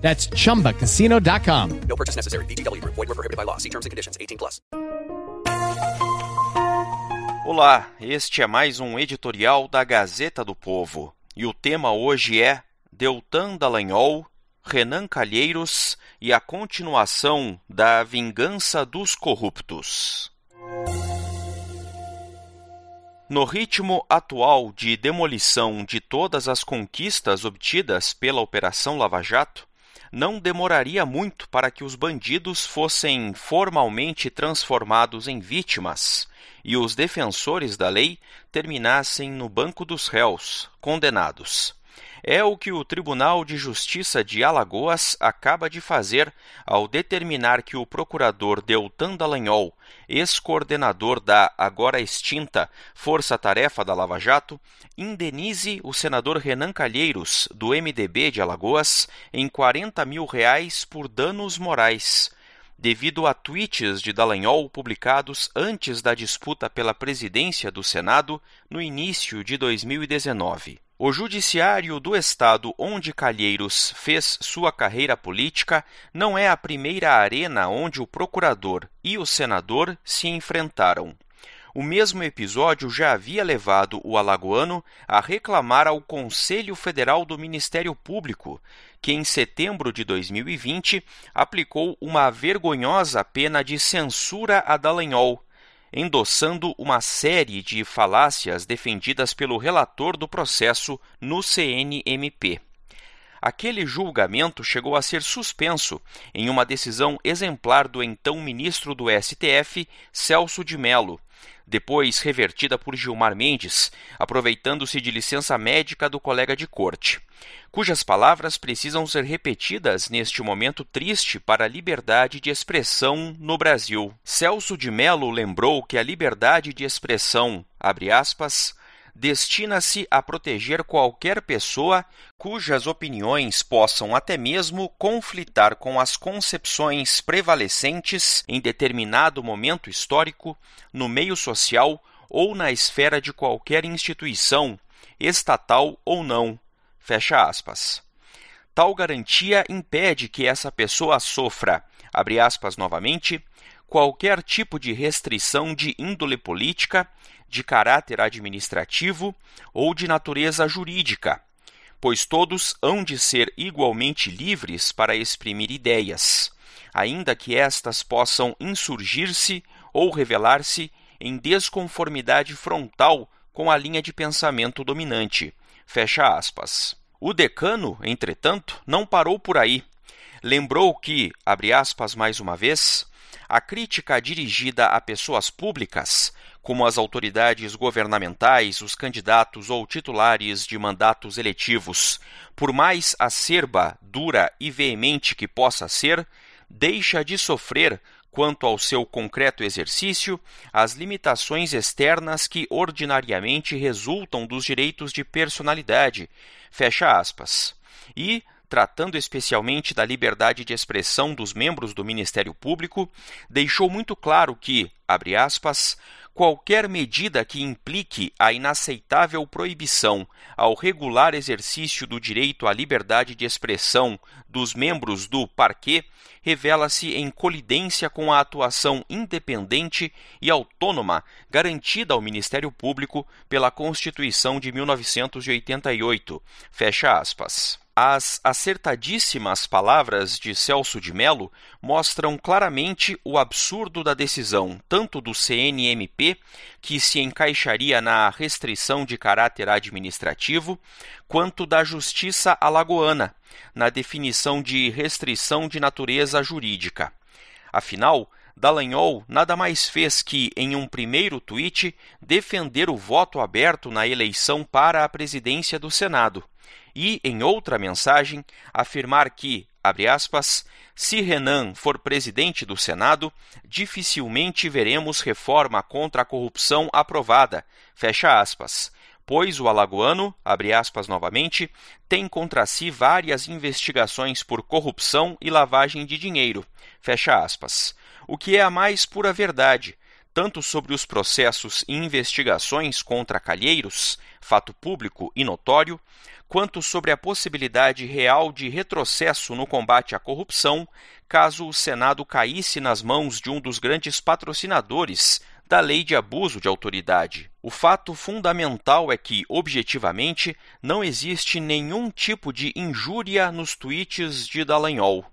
That's chumbacasino.com. No purchase necessary. VGW Group. Void were prohibited by law. See terms and conditions. 18 plus. Olá, este é mais um editorial da Gazeta do Povo. E o tema hoje é Deltan Dallagnol, Renan Calheiros e a continuação da Vingança dos Corruptos. No ritmo atual de demolição de todas as conquistas obtidas pela Operação Lava Jato, não demoraria muito para que os bandidos fossem formalmente transformados em vítimas e os defensores da lei terminassem no banco dos réus, condenados. É o que o Tribunal de Justiça de Alagoas acaba de fazer ao determinar que o procurador Deltan Dallagnol, ex-coordenador da agora extinta Força Tarefa da Lava Jato, indenize o senador Renan Calheiros, do MDB de Alagoas, em 40 mil reais por danos morais devido a tweets de Dallagnol publicados antes da disputa pela presidência do Senado no início de 2019. O Judiciário do Estado onde Calheiros fez sua carreira política não é a primeira arena onde o procurador e o senador se enfrentaram. O mesmo episódio já havia levado o alagoano a reclamar ao Conselho Federal do Ministério Público, que em setembro de 2020 aplicou uma vergonhosa pena de censura a Dallagnol, endossando uma série de falácias defendidas pelo relator do processo no CNMP. Aquele julgamento chegou a ser suspenso em uma decisão exemplar do então ministro do STF, Celso de Mello, depois revertida por Gilmar Mendes, aproveitando-se de licença médica do colega de corte, cujas palavras precisam ser repetidas neste momento triste para a liberdade de expressão no Brasil. Celso de Mello lembrou que a liberdade de expressão, abre aspas, destina-se a proteger qualquer pessoa cujas opiniões possam até mesmo conflitar com as concepções prevalecentes em determinado momento histórico, no meio social ou na esfera de qualquer instituição, estatal ou não. Fecha aspas. Tal garantia impede que essa pessoa sofra, abre aspas novamente, qualquer tipo de restrição de índole política, de caráter administrativo ou de natureza jurídica, pois todos hão de ser igualmente livres para exprimir ideias, ainda que estas possam insurgir-se ou revelar-se em desconformidade frontal com a linha de pensamento dominante. Fecha aspas. O decano, entretanto, não parou por aí. Lembrou que, abre aspas mais uma vez, a crítica dirigida a pessoas públicas, como as autoridades governamentais, os candidatos ou titulares de mandatos eletivos, por mais acerba, dura e veemente que possa ser, deixa de sofrer quanto ao seu concreto exercício, as limitações externas que ordinariamente resultam dos direitos de personalidade. Fecha aspas. E, tratando especialmente da liberdade de expressão dos membros do Ministério Público, deixou muito claro que, abre aspas, qualquer medida que implique a inaceitável proibição ao regular exercício do direito à liberdade de expressão dos membros do parquet revela-se em colidência com a atuação independente e autônoma garantida ao Ministério Público pela Constituição de 1988. Fecha aspas. As acertadíssimas palavras de Celso de Mello mostram claramente o absurdo da decisão, tanto do CNMP, que se encaixaria na restrição de caráter administrativo, quanto da Justiça Alagoana, na definição de restrição de natureza jurídica. Afinal, Dallagnol nada mais fez que, em um primeiro tweet, defender o voto aberto na eleição para a presidência do Senado e, em outra mensagem, afirmar que, Aspas, se Renan for presidente do Senado, dificilmente veremos reforma contra a corrupção aprovada. Fecha aspas. Pois o alagoano, abre aspas novamente, tem contra si várias investigações por corrupção e lavagem de dinheiro. Fecha aspas. O que é a mais pura verdade, tanto sobre os processos e investigações contra Calheiros, fato público e notório, quanto sobre a possibilidade real de retrocesso no combate à corrupção, caso o Senado caísse nas mãos de um dos grandes patrocinadores da lei de abuso de autoridade. O fato fundamental é que, objetivamente, não existe nenhum tipo de injúria nos tweets de Dallagnol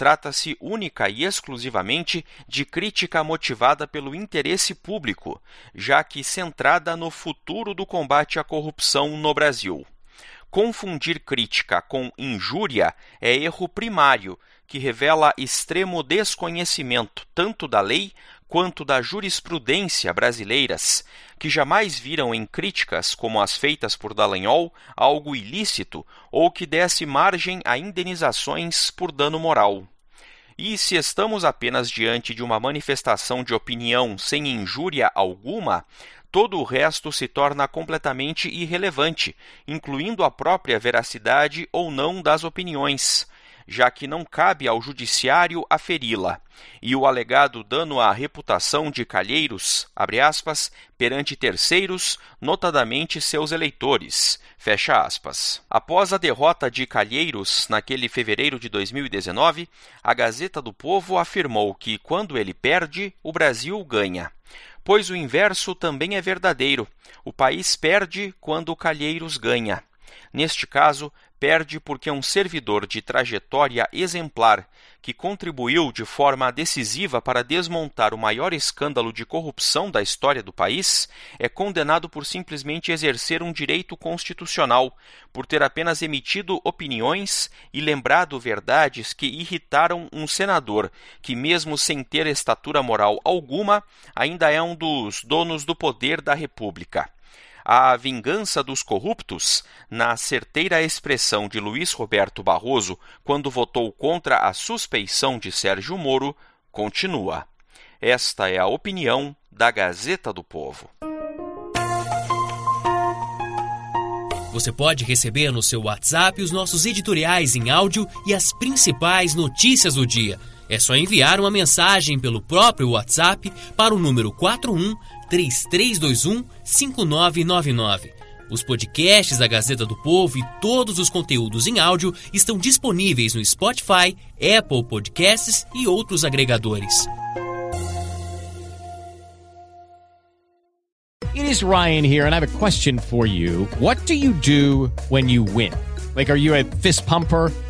trata-se única e exclusivamente de crítica motivada pelo interesse público, já que centrada no futuro do combate à corrupção no Brasil. Confundir crítica com injúria é erro primário que revela extremo desconhecimento tanto da lei quanto da jurisprudência brasileiras, que jamais viram em críticas como as feitas por Dallagnol algo ilícito ou que desse margem a indenizações por dano moral. E se estamos apenas diante de uma manifestação de opinião sem injúria alguma, todo o resto se torna completamente irrelevante, incluindo a própria veracidade ou não das opiniões já que não cabe ao judiciário aferi-la, e o alegado dano à reputação de Calheiros, aspas, perante terceiros, notadamente seus eleitores. Após a derrota de Calheiros naquele fevereiro de 2019, a Gazeta do Povo afirmou que quando ele perde, o Brasil ganha. Pois o inverso também é verdadeiro. O país perde quando Calheiros ganha. Neste caso, perde porque um servidor de trajetória exemplar, que contribuiu de forma decisiva para desmontar o maior escândalo de corrupção da história do país, é condenado por simplesmente exercer um direito constitucional, por ter apenas emitido opiniões e lembrado verdades que irritaram um senador, que, mesmo sem ter estatura moral alguma, ainda é um dos donos do poder da República a vingança dos corruptos, na certeira expressão de Luiz Roberto Barroso quando votou contra a suspeição de Sérgio Moro, continua. Esta é a opinião da Gazeta do Povo. Você pode receber no seu WhatsApp os nossos editoriais em áudio e as principais notícias do dia. É só enviar uma mensagem pelo próprio WhatsApp para o número 41 3321 5999. Os podcasts da Gazeta do Povo e todos os conteúdos em áudio estão disponíveis no Spotify, Apple Podcasts e outros agregadores. It is Ryan here and I have a question for you. What do you do when you win? Like are you a fist pumper?